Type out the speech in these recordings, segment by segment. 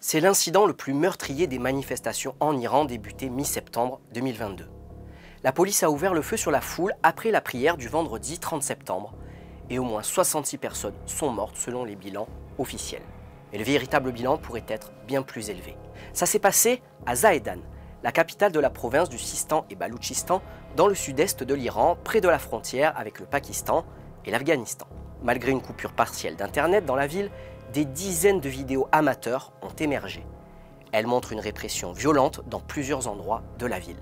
C'est l'incident le plus meurtrier des manifestations en Iran débuté mi-septembre 2022. La police a ouvert le feu sur la foule après la prière du vendredi 30 septembre et au moins 66 personnes sont mortes selon les bilans officiels. Mais le véritable bilan pourrait être bien plus élevé. Ça s'est passé à Zahedan, la capitale de la province du Sistan et Baloutchistan, dans le sud-est de l'Iran, près de la frontière avec le Pakistan et l'Afghanistan. Malgré une coupure partielle d'Internet dans la ville, des dizaines de vidéos amateurs ont émergé. Elles montrent une répression violente dans plusieurs endroits de la ville.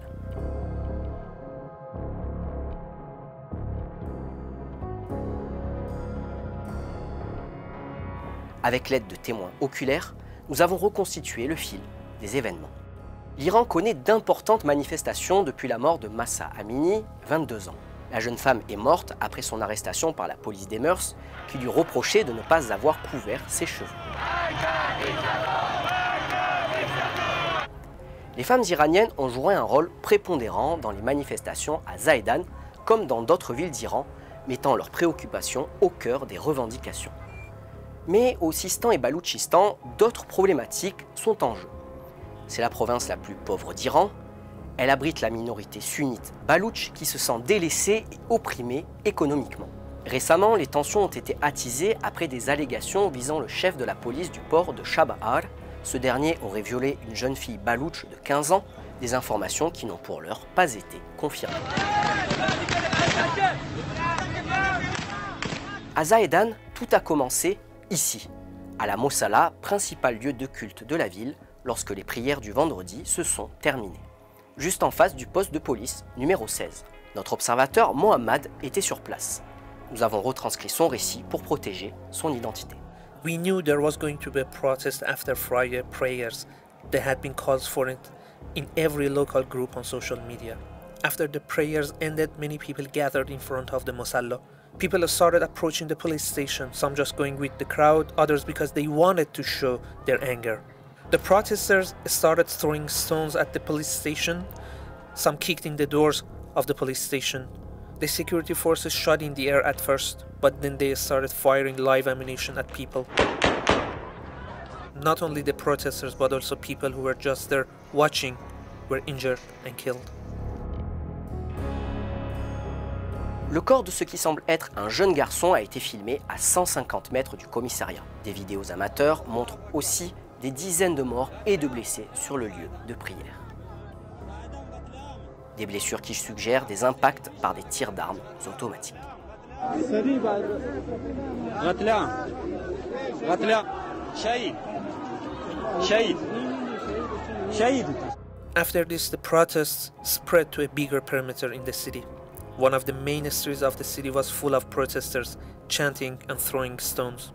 Avec l'aide de témoins oculaires, nous avons reconstitué le fil des événements. L'Iran connaît d'importantes manifestations depuis la mort de Massa Amini, 22 ans. La jeune femme est morte après son arrestation par la police des mœurs, qui lui reprochait de ne pas avoir couvert ses cheveux. Les femmes iraniennes ont joué un rôle prépondérant dans les manifestations à Zahedan, comme dans d'autres villes d'Iran, mettant leurs préoccupations au cœur des revendications. Mais au Sistan et Baloutchistan, d'autres problématiques sont en jeu. C'est la province la plus pauvre d'Iran. Elle abrite la minorité sunnite baloutche qui se sent délaissée et opprimée économiquement. Récemment, les tensions ont été attisées après des allégations visant le chef de la police du port de Shabahar. Ce dernier aurait violé une jeune fille balouche de 15 ans, des informations qui n'ont pour l'heure pas été confirmées. À Zahedan, tout a commencé ici, à la Mossala, principal lieu de culte de la ville, lorsque les prières du vendredi se sont terminées. Juste en face du poste de police numéro 16. Notre observateur Mohamed était sur place. Nous avons retranscrit son récit pour protéger son identité. We knew there was going to be a protest after Friday prayers. There had been calls for it in every local group on social media. After the prayers ended, many people gathered in front of the Musalla People started approaching the police station, some just going with the crowd, others because they wanted to show their anger. The protesters started throwing stones at the police station, some kicked in the doors of the police station. The security forces shot in the air at first, but then they started firing live ammunition at people. Not only the protesters, but also people who were just there watching were injured and killed. Le corps de ce qui semble être un jeune garçon a été filmé à 150 mètres du commissariat. Des vidéos amateurs montrent aussi des dizaines de morts et de blessés sur le lieu de prière. Des blessures qui suggèrent des impacts par des tirs d'armes automatiques. After this, the protests spread to a bigger perimeter in the city. One of the main streets of the city was full of protesters chanting and throwing stones.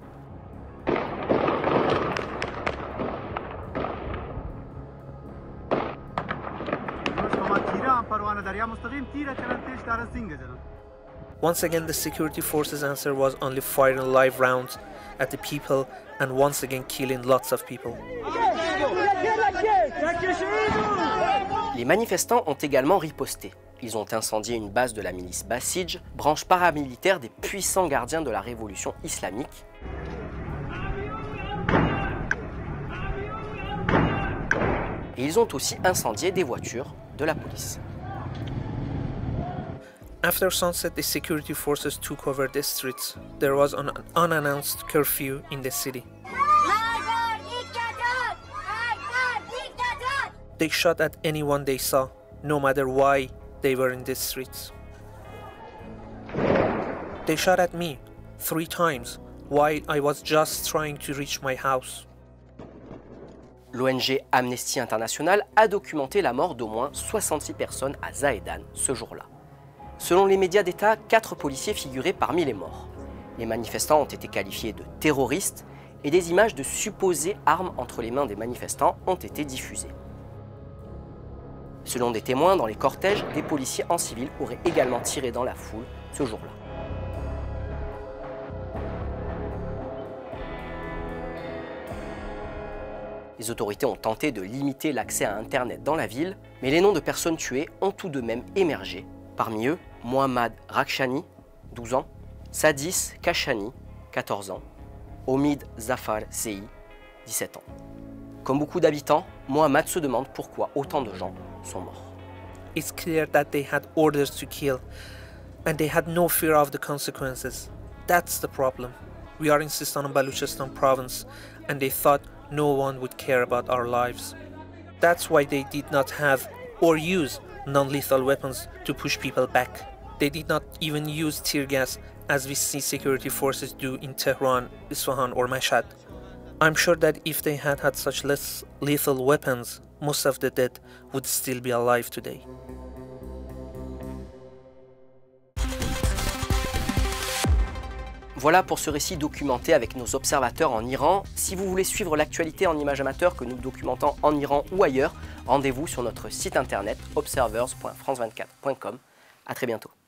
Once again, the security forces' answer was only firing live rounds at the people and once again killing lots of people. Les manifestants ont également riposté. Ils ont incendié une base de la milice Basij, branche paramilitaire des puissants gardiens de la révolution islamique. Et ils ont aussi incendié des voitures de la police. After sunset, the security forces took over the streets. There was an unannounced curfew in the city. They shot at anyone they saw, no matter why they were in the streets. They shot at me three times while I was just trying to reach my house. L'ONG Amnesty International a documenté la mort d'au moins 66 personnes à Zahedan ce jour-là. Selon les médias d'État, quatre policiers figuraient parmi les morts. Les manifestants ont été qualifiés de terroristes et des images de supposées armes entre les mains des manifestants ont été diffusées. Selon des témoins, dans les cortèges, des policiers en civil auraient également tiré dans la foule ce jour-là. Les autorités ont tenté de limiter l'accès à Internet dans la ville, mais les noms de personnes tuées ont tout de même émergé Parmi eux, Mohammad Rakshani, 12 ans, Sadis Kashani, 14 ans, Omid Zafar Zei, 17 ans. Comme beaucoup d'habitants, Mohammad se demande pourquoi autant de gens sont morts. It's clear that they had orders to kill and they had no fear of the consequences. That's the problem. We are in Sistan and Baluchistan province and they thought no one would care about our lives. That's why they did not have or use non lethal weapons to push people back. They did not even use tear gas as we see security forces do in Tehran, Isfahan, or Mashhad. I'm sure that if they had had such less lethal weapons, most of the dead would still be alive today. Voilà pour ce récit documenté avec nos observateurs en Iran. Si vous voulez suivre l'actualité en images amateurs que nous documentons en Iran ou ailleurs, rendez-vous sur notre site internet observers.france24.com. A très bientôt.